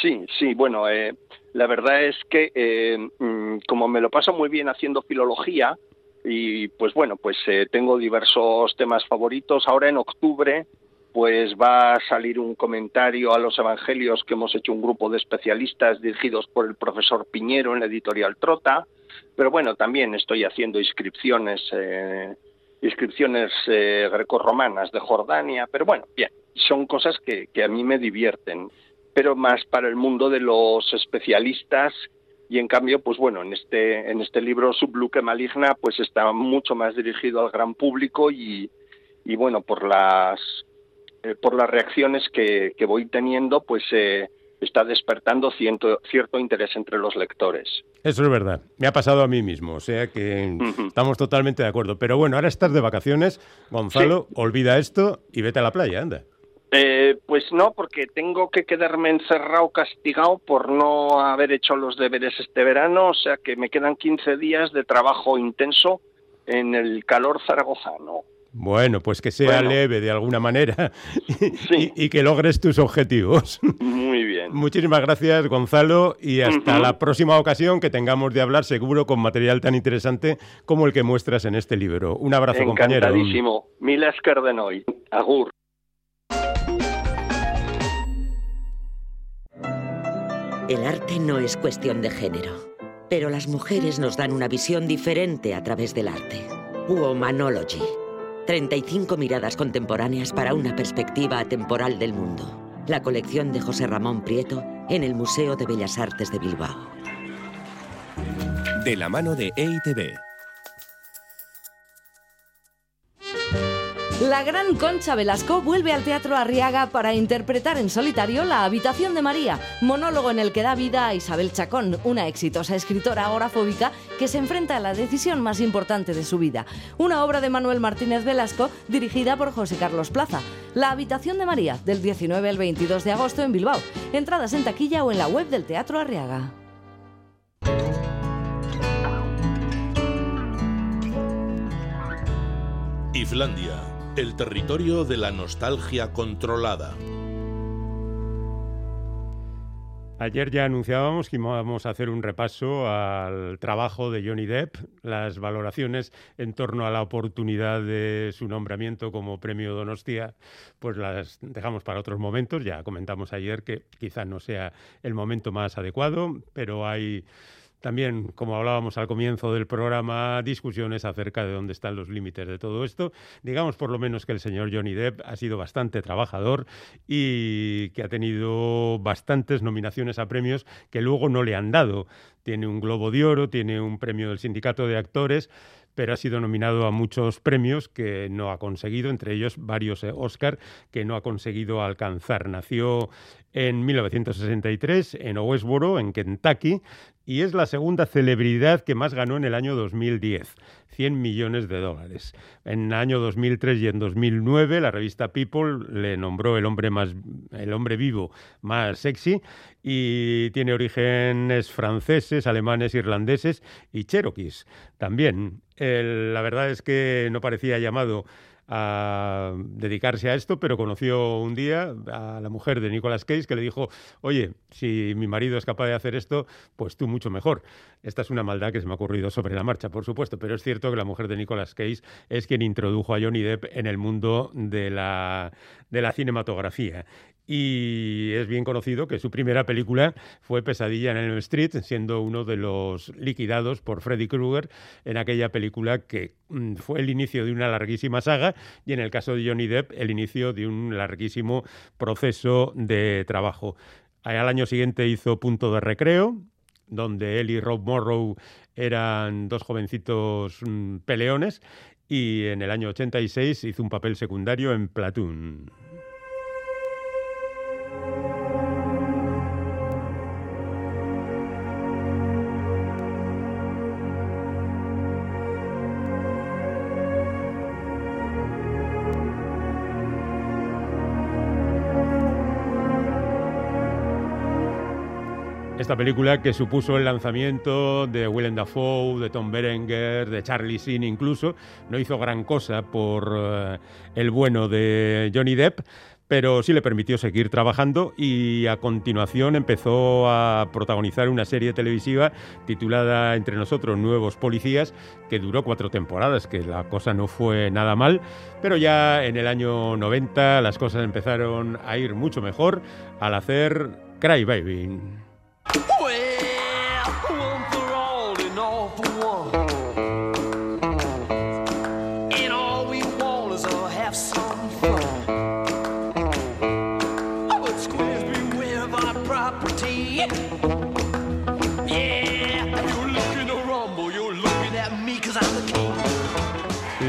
Sí, sí, bueno, eh, la verdad es que eh, mm, como me lo paso muy bien haciendo filología y pues bueno, pues eh, tengo diversos temas favoritos. Ahora en octubre pues va a salir un comentario a los evangelios que hemos hecho un grupo de especialistas dirigidos por el profesor Piñero en la editorial Trota, pero bueno, también estoy haciendo inscripciones inscripciones eh, grecorromanas de Jordania, pero bueno, bien, son cosas que, a mí me divierten, pero más para el mundo de los especialistas. Y en cambio, pues bueno, en este, en este libro Subluque Maligna, pues está mucho más dirigido al gran público y, y bueno, por las, eh, por las reacciones que, que voy teniendo, pues eh, está despertando cierto, cierto interés entre los lectores. Eso es verdad. Me ha pasado a mí mismo, o sea que estamos totalmente de acuerdo. Pero bueno, ahora estás de vacaciones, Gonzalo, olvida esto y vete a la playa, anda. Eh, pues no, porque tengo que quedarme encerrado, castigado por no haber hecho los deberes este verano, o sea que me quedan 15 días de trabajo intenso en el calor zaragozano. Bueno, pues que sea leve de alguna manera y, que logres tus objetivos. Muy bien. Muchísimas gracias, Gonzalo, y hasta la próxima ocasión que tengamos de hablar seguro con material tan interesante como el que muestras en este libro. Un abrazo, compañero. Encantadísimo. Milas Cardenoy. Agur. El arte no es cuestión de género, pero las mujeres nos dan una visión diferente a través del arte. Womanology. 35 miradas contemporáneas para una perspectiva atemporal del mundo. La colección de José Ramón Prieto en el Museo de Bellas Artes de Bilbao. De la mano de EITB. La gran Concha Velasco vuelve al Teatro Arriaga para interpretar en solitario La habitación de María, monólogo en el que da vida a Isabel Chacón, una exitosa escritora agorafóbica que se enfrenta a la decisión más importante de su vida. Una obra de Manuel Martínez Velasco dirigida por José Carlos Plaza. La habitación de María, del 19 al 22 de agosto en Bilbao. Entradas en taquilla o en la web del Teatro Arriaga. Islandia el territorio de la nostalgia controlada. Ayer ya anunciábamos que íbamos a hacer un repaso al trabajo de Johnny Depp, las valoraciones en torno a la oportunidad de su nombramiento como premio Donostia, pues las dejamos para otros momentos. Ya comentamos ayer que quizá no sea el momento más adecuado, pero hay también, como hablábamos al comienzo del programa, discusiones acerca de dónde están los límites de todo esto. Digamos por lo menos que el señor Johnny Depp ha sido bastante trabajador y que ha tenido bastantes nominaciones a premios que luego no le han dado. Tiene un Globo de Oro, tiene un premio del Sindicato de Actores, pero ha sido nominado a muchos premios que no ha conseguido, entre ellos varios eh, Oscar que no ha conseguido alcanzar. Nació en 1963 en Owensboro, en Kentucky, y es la segunda celebridad que más ganó en el año 2010, 100 millones de dólares. En el año 2003 y en 2009 la revista People le nombró el hombre más el hombre vivo más sexy y tiene orígenes franceses, alemanes, irlandeses y cherokees también. La verdad es que no parecía llamado a dedicarse a esto, pero conoció un día a la mujer de Nicolas Cage que le dijo, oye, si mi marido es capaz de hacer esto, pues tú mucho mejor. Esta es una maldad que se me ha ocurrido sobre la marcha, por supuesto, pero es cierto que la mujer de Nicolas Cage es quien introdujo a Johnny Depp en el mundo de la, de la cinematografía y es bien conocido que su primera película fue Pesadilla en Elm Street, siendo uno de los liquidados por Freddy Krueger en aquella película que mm, fue el inicio de una larguísima saga y en el caso de Johnny Depp el inicio de un larguísimo proceso de trabajo. Al año siguiente hizo Punto de Recreo, donde él y Rob Morrow eran dos jovencitos mm, peleones, y en el año 86 hizo un papel secundario en Platoon. Esta película que supuso el lanzamiento de Willem Dafoe, de Tom Berenger, de Charlie Sheen incluso, no hizo gran cosa por eh, el bueno de Johnny Depp, pero sí le permitió seguir trabajando y a continuación empezó a protagonizar una serie televisiva titulada Entre nosotros Nuevos Policías, que duró cuatro temporadas, que la cosa no fue nada mal, pero ya en el año 90 las cosas empezaron a ir mucho mejor al hacer Cry Baby. Oh!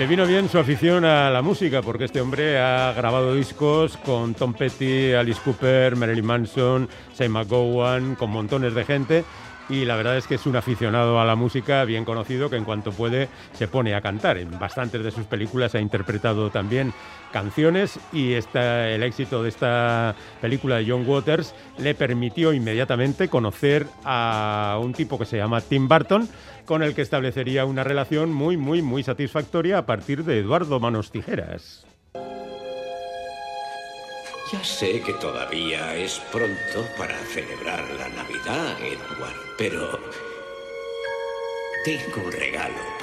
Le vino bien su afición a la música, porque este hombre ha grabado discos con Tom Petty, Alice Cooper, Marilyn Manson, Sam McGowan, con montones de gente. Y la verdad es que es un aficionado a la música bien conocido que en cuanto puede se pone a cantar. En bastantes de sus películas ha interpretado también canciones y el éxito de esta película de John Waters le permitió inmediatamente conocer a un tipo que se llama Tim Burton, con el que establecería una relación muy, muy, muy satisfactoria a partir de Eduardo Manos Tijeras. Ya sé que todavía es pronto para celebrar la Navidad, Edward, pero tengo un regalo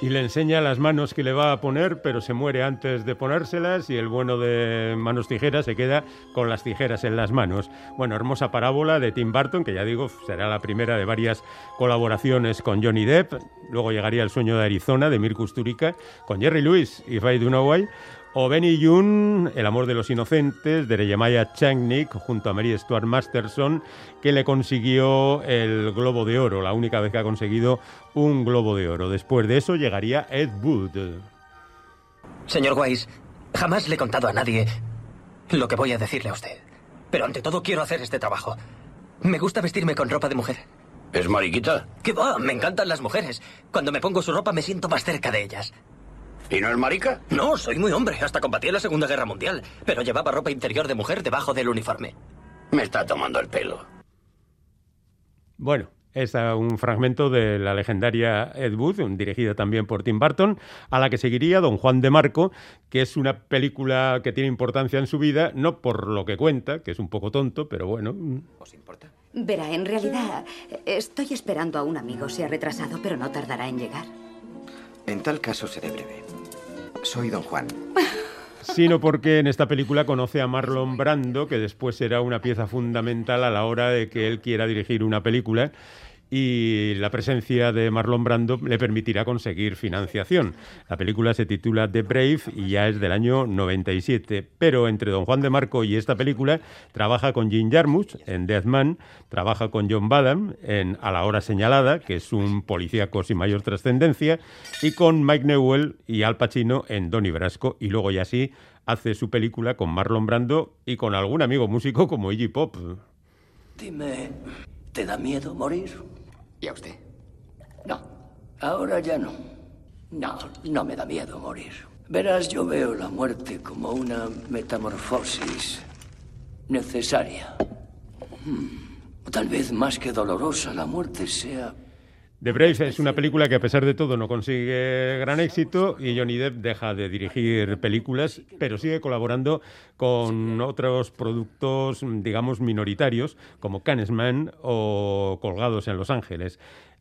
y le enseña las manos que le va a poner, pero se muere antes de ponérselas y el bueno de manos tijeras se queda con las tijeras en las manos. Bueno, hermosa parábola de Tim Burton, que ya digo, será la primera de varias colaboraciones con Johnny Depp. Luego llegaría El sueño de Arizona de Mirko Turica con Jerry Lewis y Faye Dunaway o Benny June, El amor de los inocentes, de Jeremiah Changnik, junto a Mary Stuart Masterson, que le consiguió el Globo de Oro, la única vez que ha conseguido un Globo de Oro. Después de eso llegaría Ed Wood. Señor Weiss, jamás le he contado a nadie lo que voy a decirle a usted. Pero ante todo quiero hacer este trabajo. Me gusta vestirme con ropa de mujer. ¿Es mariquita? ¿Qué va? Me encantan las mujeres. Cuando me pongo su ropa me siento más cerca de ellas. ¿Y no es marica? No, soy muy hombre. Hasta combatí en la Segunda Guerra Mundial. Pero llevaba ropa interior de mujer debajo del uniforme. Me está tomando el pelo. Bueno, es un fragmento de la legendaria Ed Wood, dirigida también por Tim Burton, a la que seguiría Don Juan de Marco, que es una película que tiene importancia en su vida, no por lo que cuenta, que es un poco tonto, pero bueno. ¿Os importa? Verá, en realidad estoy esperando a un amigo. Se ha retrasado, pero no tardará en llegar. En tal caso seré breve. Soy don Juan. Sino porque en esta película conoce a Marlon Brando, que después será una pieza fundamental a la hora de que él quiera dirigir una película y la presencia de Marlon Brando le permitirá conseguir financiación. La película se titula The Brave y ya es del año 97, pero entre Don Juan de Marco y esta película trabaja con Jim Jarmusch en Death Man, trabaja con John Badham en A la hora señalada, que es un policíaco sin mayor trascendencia, y con Mike Newell y Al Pacino en Donnie Brasco, y luego ya sí hace su película con Marlon Brando y con algún amigo músico como Iggy Pop. Dime, ¿te da miedo morir? ¿Y a usted? No, ahora ya no. No, no me da miedo morir. Verás, yo veo la muerte como una metamorfosis necesaria. Hmm, tal vez más que dolorosa, la muerte sea The Brave es una película que a pesar de todo no consigue gran éxito y Johnny Depp deja de dirigir películas, pero sigue colaborando con otros productos, digamos, minoritarios, como Canesman o Colgados en Los Ángeles.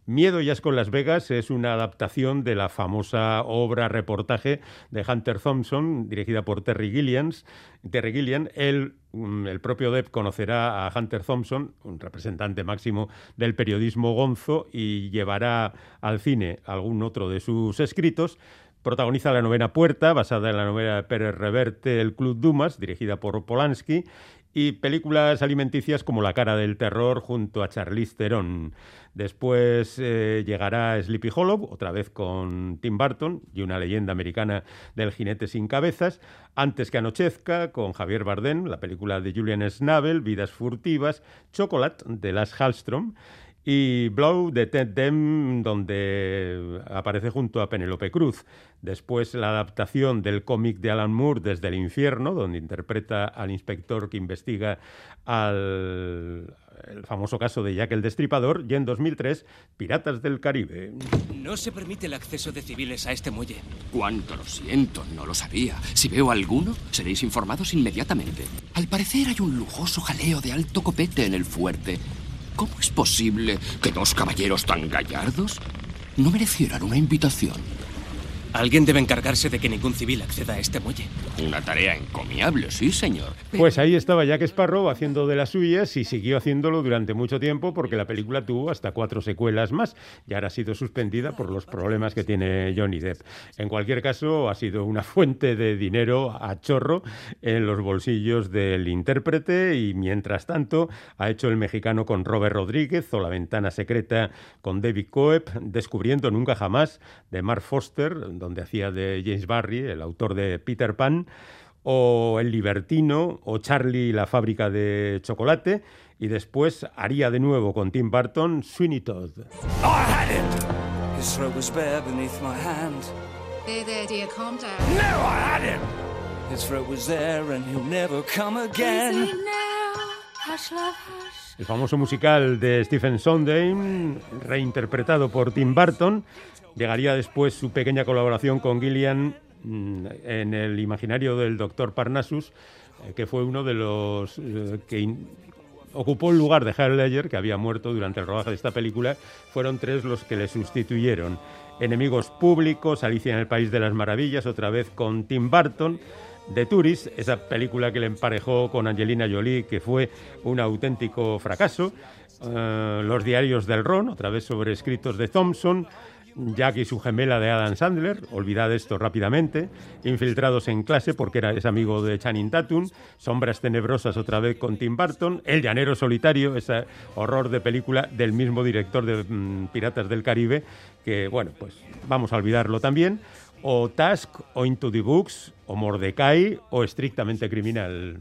Miedo y asco en Las Vegas es una adaptación de la famosa obra reportaje de Hunter Thompson, dirigida por Terry Gilliam. Terry Gilliam, mm, el propio Depp conocerá a Hunter Thompson, un representante máximo del periodismo gonzo, y llevará al cine algún otro de sus escritos. Protagoniza La novena puerta, basada en la novela de Pérez Reverte, El Club Dumas, dirigida por Polanski, y películas alimenticias como La cara del terror junto a Charlize Theron. Después eh, llegará Sleepy Hollow, otra vez con Tim Burton y una leyenda americana del jinete sin cabezas. Antes que anochezca, con Javier Bardem, la película de Julian Schnabel, Vidas furtivas, Chocolate, de Las Hallström y Blow de Ted Dem, donde aparece junto a Penelope Cruz. Después la adaptación del cómic de Alan Moore desde el infierno, donde interpreta al inspector que investiga al el famoso caso de Jack el Destripador, y en 2003 Piratas del Caribe. No se permite el acceso de civiles a este muelle. Cuánto lo siento, no lo sabía. Si veo alguno, seréis informados inmediatamente. Al parecer hay un lujoso jaleo de alto copete en el fuerte. ¿Cómo es posible que dos caballeros tan gallardos no merecieran una invitación? Alguien debe encargarse de que ningún civil acceda a este muelle. Una tarea encomiable, sí, señor. Pues ahí estaba Jack Sparrow haciendo de las suyas y siguió haciéndolo durante mucho tiempo porque la película tuvo hasta cuatro secuelas más y ahora ha sido suspendida por los problemas que tiene Johnny Depp. En cualquier caso, ha sido una fuente de dinero a chorro en los bolsillos del intérprete y mientras tanto ha hecho el mexicano con Robert Rodríguez o La ventana secreta con David Coep, descubriendo nunca jamás de Mark Foster, donde hacía de James Barry, el autor de Peter Pan, o El Libertino, o Charlie la fábrica de chocolate, y después haría de nuevo con Tim Burton Sweeney Todd. I had him. His throat was bare beneath my hand. There, there, dear, calm down. No, I had him. His throat was there and he'll never come again. Easy now. Hush, love, hush. El famoso musical de Stephen Sondheim, reinterpretado por Tim Burton, llegaría después su pequeña colaboración con Gillian mm, en el imaginario del doctor Parnassus, eh, que fue uno de los eh, que ocupó el lugar de Heath Ledger, que había muerto durante el rodaje de esta película. Fueron tres los que le sustituyeron. Enemigos públicos, Alicia en el País de las Maravillas, otra vez con Tim Burton. The Tourist, esa película que le emparejó con Angelina Jolie, que fue un auténtico fracaso. Eh, Los diarios del Ron, otra vez sobre escritos de Thompson. Jack y su gemela de Adam Sandler, olvidad esto rápidamente. Infiltrados en clase, porque era, es amigo de Channing Tatum. Sombras tenebrosas, otra vez con Tim Burton. El llanero solitario, ese horror de película del mismo director de mm, Piratas del Caribe, que, bueno, pues vamos a olvidarlo también. O Task, o Into the Books, o Mordecai, o Estrictamente Criminal.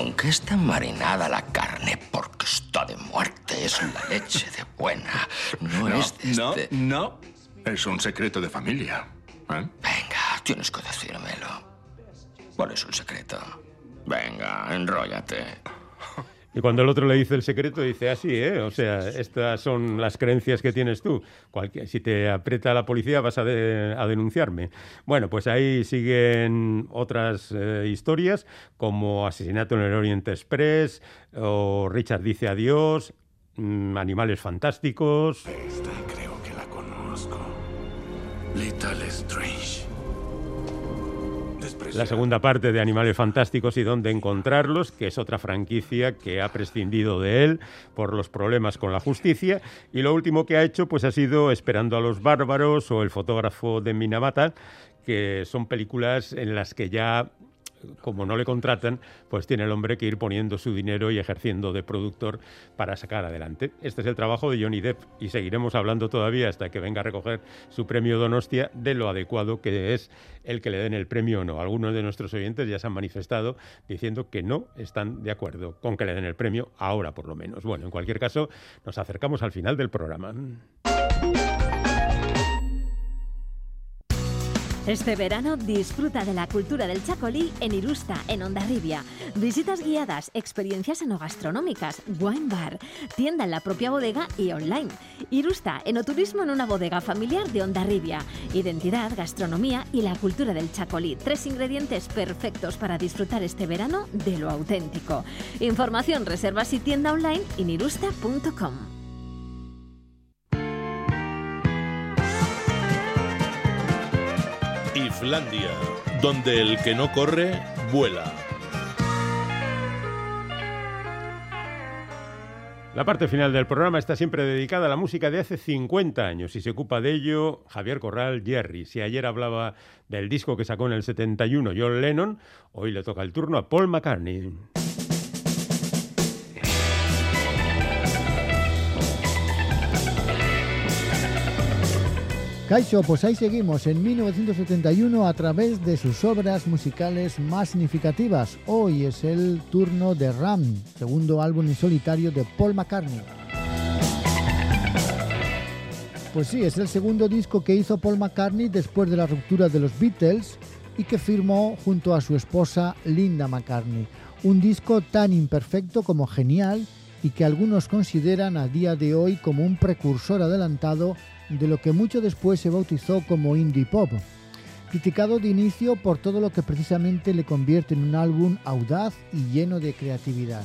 ¿Con qué está marinada la carne? Porque está de muerte. Es la leche de buena. No, es de no, este- no. Es un secreto de familia. ¿eh? Venga, tienes que decírmelo. ¿Cuál es el secreto? Venga, enróllate. Y cuando el otro le dice el secreto, dice así, ¿eh? O sea, estas son las creencias que tienes tú. Cualquier- si te aprieta la policía vas a, de- a denunciarme. Bueno, pues ahí siguen otras eh, historias como Asesinato en el Orient Express o Richard dice adiós, mm, Animales Fantásticos. Esta creo que la conozco. Little Strange. La segunda parte de Animales Fantásticos y dónde encontrarlos, que es otra franquicia que ha prescindido de él por los problemas con la justicia. Y lo último que ha hecho pues ha sido Esperando a los Bárbaros o El fotógrafo de Minamata, que son películas en las que ya como no le contratan, pues tiene el hombre que ir poniendo su dinero y ejerciendo de productor para sacar adelante. Este es el trabajo de Johnny Depp y seguiremos hablando todavía hasta que venga a recoger su premio Donostia de lo adecuado que es el que le den el premio o no. Algunos de nuestros oyentes ya se han manifestado diciendo que no están de acuerdo con que le den el premio, ahora por lo menos. Bueno, en cualquier caso, nos acercamos al final del programa. Este verano disfruta de la cultura del chacolí en Irusta, en Ondarribia. Visitas guiadas, experiencias enogastronómicas, wine bar, tienda en la propia bodega y online. Irusta, enoturismo en una bodega familiar de Ondarribia. Identidad, gastronomía y la cultura del chacolí. Tres ingredientes perfectos para disfrutar este verano de lo auténtico. Información, reservas y tienda online en irusta.com. Donde el que no corre, vuela. La parte final del programa está siempre dedicada a la música de hace 50 años y se ocupa de ello Javier Corral Jerry. Si ayer hablaba del disco que sacó en el 71 John Lennon, hoy le toca el turno a Paul McCartney. Caixo, pues ahí seguimos en 1971 a través de sus obras musicales más significativas. Hoy es el turno de Ram, segundo álbum en solitario de Paul McCartney. Pues sí, es el segundo disco que hizo Paul McCartney después de la ruptura de los Beatles y que firmó junto a su esposa Linda McCartney. Un disco tan imperfecto como genial y que algunos consideran a día de hoy como un precursor adelantado de lo que mucho después se bautizó como indie pop, criticado de inicio por todo lo que precisamente le convierte en un álbum audaz y lleno de creatividad.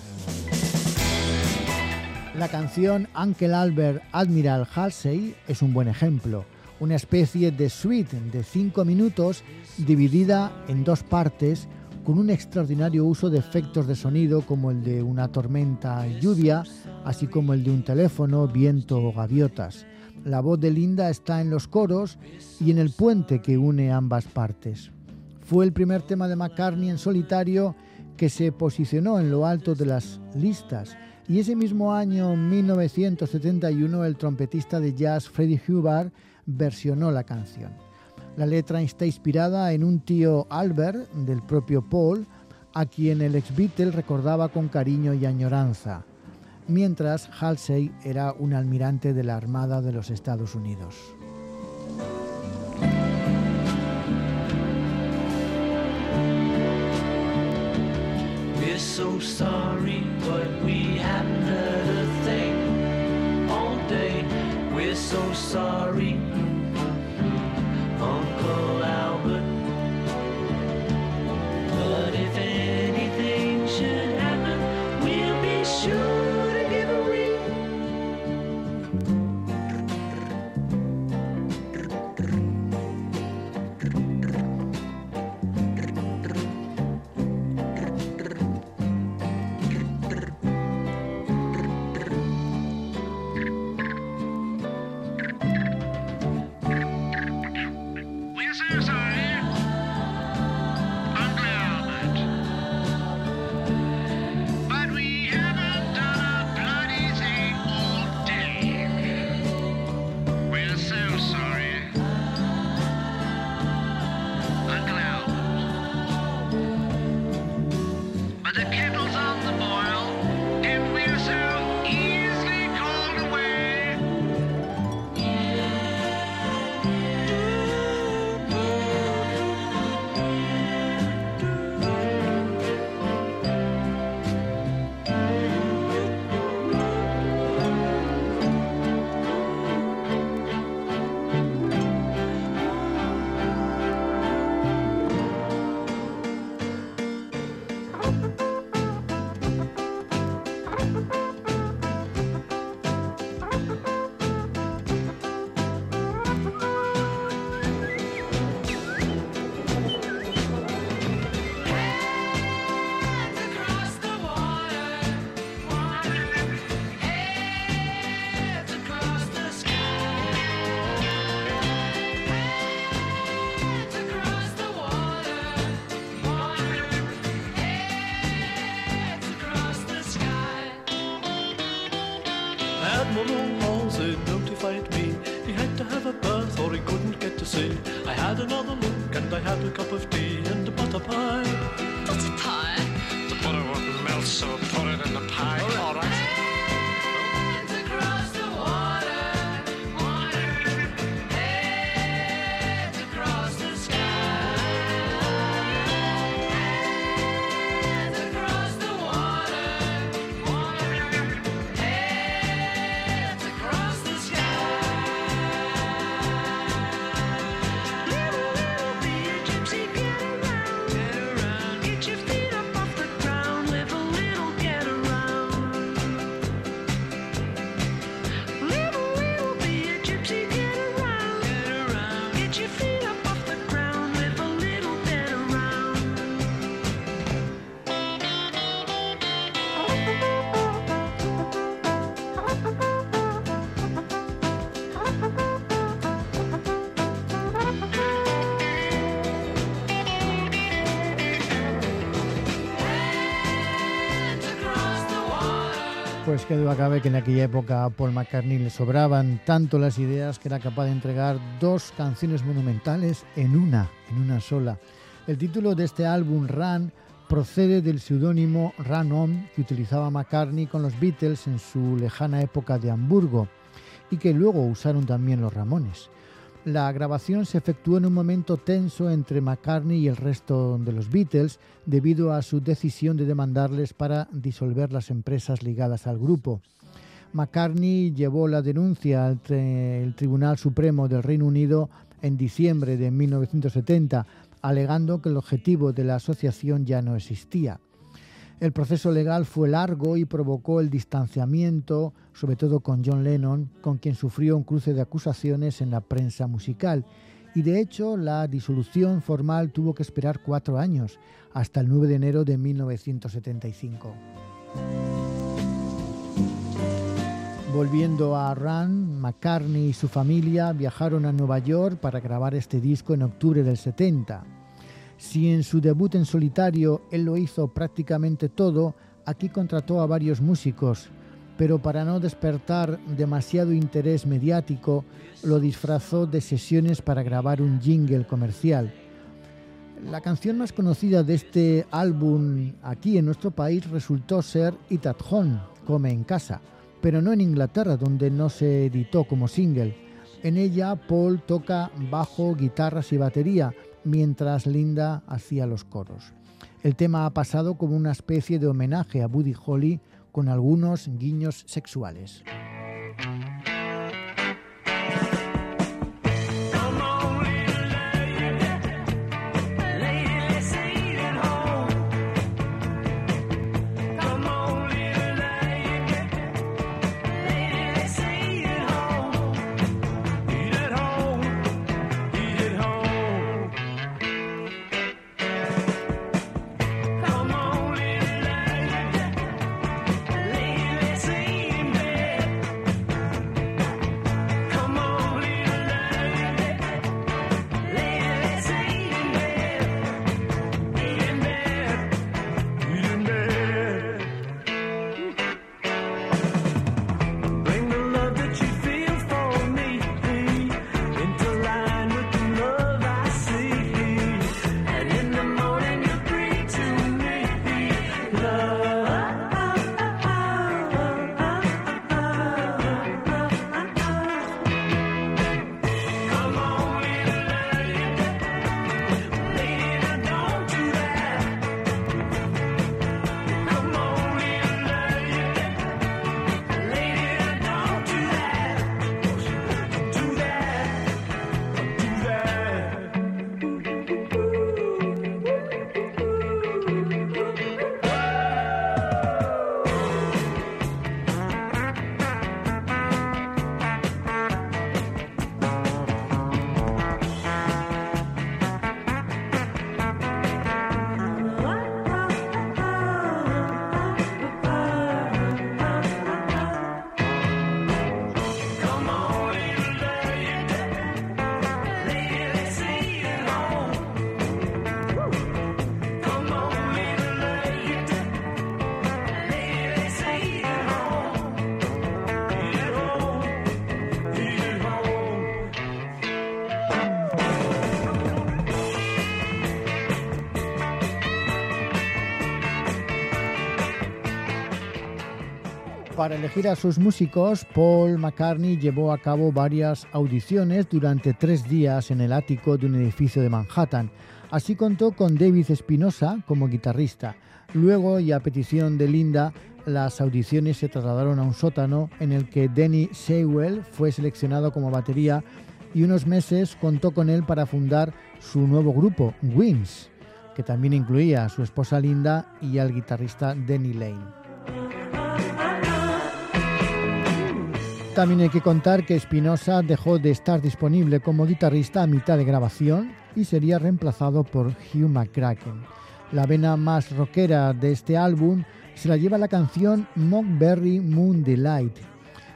La canción Uncle Albert Admiral Halsey es un buen ejemplo, una especie de suite de cinco minutos dividida en dos partes con un extraordinario uso de efectos de sonido como el de una tormenta lluvia, así como el de un teléfono, viento o gaviotas. La voz de Linda está en los coros y en el puente que une ambas partes. Fue el primer tema de McCartney en solitario que se posicionó en lo alto de las listas y ese mismo año, 1971, el trompetista de jazz Freddie Hubbard versionó la canción. La letra está inspirada en un tío Albert del propio Paul, a quien el ex Beatle recordaba con cariño y añoranza, mientras Halsey era un almirante de la Armada de los Estados Unidos. Admiral Halsey notified me he had to have a bath or he couldn't get to sea. I had another look and I had a cup of tea and a butter pie. Butter pie? The butter wouldn't melt, so put it in the pie. All right. across Qué duda cabe que en aquella época a Paul McCartney le sobraban tanto las ideas que era capaz de entregar dos canciones monumentales en una, en una sola. El título de este álbum, Run, procede del seudónimo Run On que utilizaba McCartney con los Beatles en su lejana época de Hamburgo y que luego usaron también los Ramones. La grabación se efectuó en un momento tenso entre McCartney y el resto de los Beatles debido a su decisión de demandarles para disolver las empresas ligadas al grupo. McCartney llevó la denuncia ante el Tribunal Supremo del Reino Unido en diciembre de 1970, alegando que el objetivo de la asociación ya no existía. El proceso legal fue largo y provocó el distanciamiento, sobre todo con John Lennon, con quien sufrió un cruce de acusaciones en la prensa musical. Y de hecho, la disolución formal tuvo que esperar cuatro años, hasta el 9 de enero de 1975. Volviendo a Run, McCartney y su familia viajaron a Nueva York para grabar este disco en octubre del 70. Si en su debut en solitario él lo hizo prácticamente todo, aquí contrató a varios músicos, pero para no despertar demasiado interés mediático, lo disfrazó de sesiones para grabar un jingle comercial. La canción más conocida de este álbum aquí en nuestro país resultó ser It at Home, Come en casa, pero no en Inglaterra, donde no se editó como single. En ella Paul toca bajo, guitarras y batería, mientras Linda hacía los coros. El tema ha pasado como una especie de homenaje a Buddy Holly con algunos guiños sexuales. Para elegir a sus músicos, Paul McCartney llevó a cabo varias audiciones durante tres días en el ático de un edificio de Manhattan. Así contó con David Espinosa como guitarrista. Luego, y a petición de Linda, las audiciones se trasladaron a un sótano en el que Denny Sewell fue seleccionado como batería y unos meses contó con él para fundar su nuevo grupo, Wings, que también incluía a su esposa Linda y al guitarrista Denny Lane. También hay que contar que Espinosa dejó de estar disponible como guitarrista a mitad de grabación y sería reemplazado por Hugh McCracken. La vena más rockera de este álbum se la lleva la canción Monkberry Moon Delight.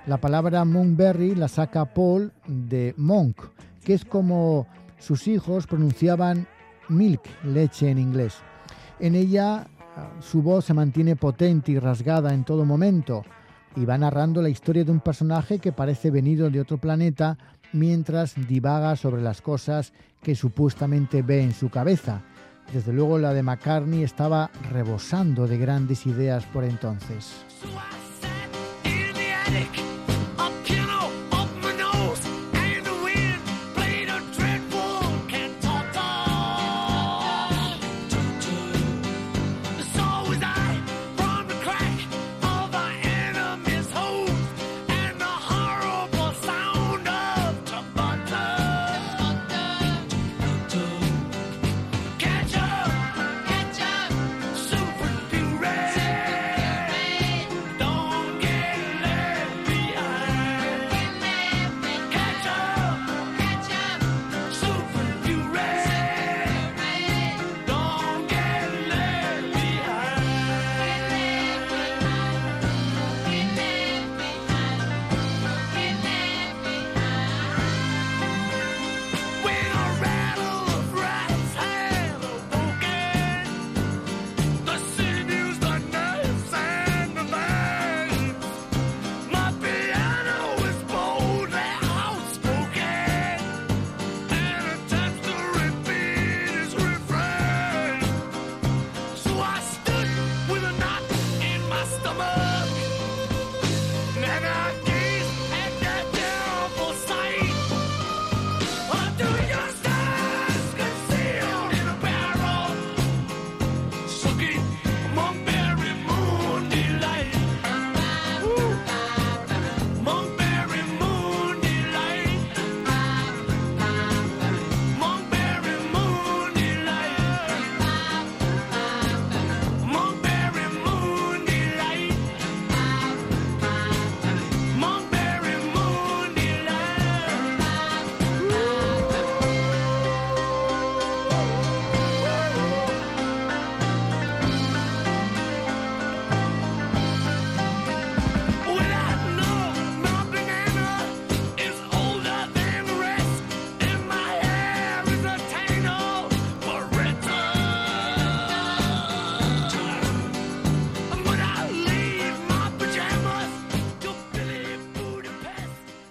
La palabra Monkberry la saca Paul de Monk, que es como sus hijos pronunciaban milk, leche en inglés. En ella ah, su voz se mantiene potente y rasgada en todo momento y va narrando la historia de un personaje que parece venido de otro planeta mientras divaga sobre las cosas que supuestamente ve en su cabeza. Desde luego la de McCartney estaba rebosando de grandes ideas por entonces.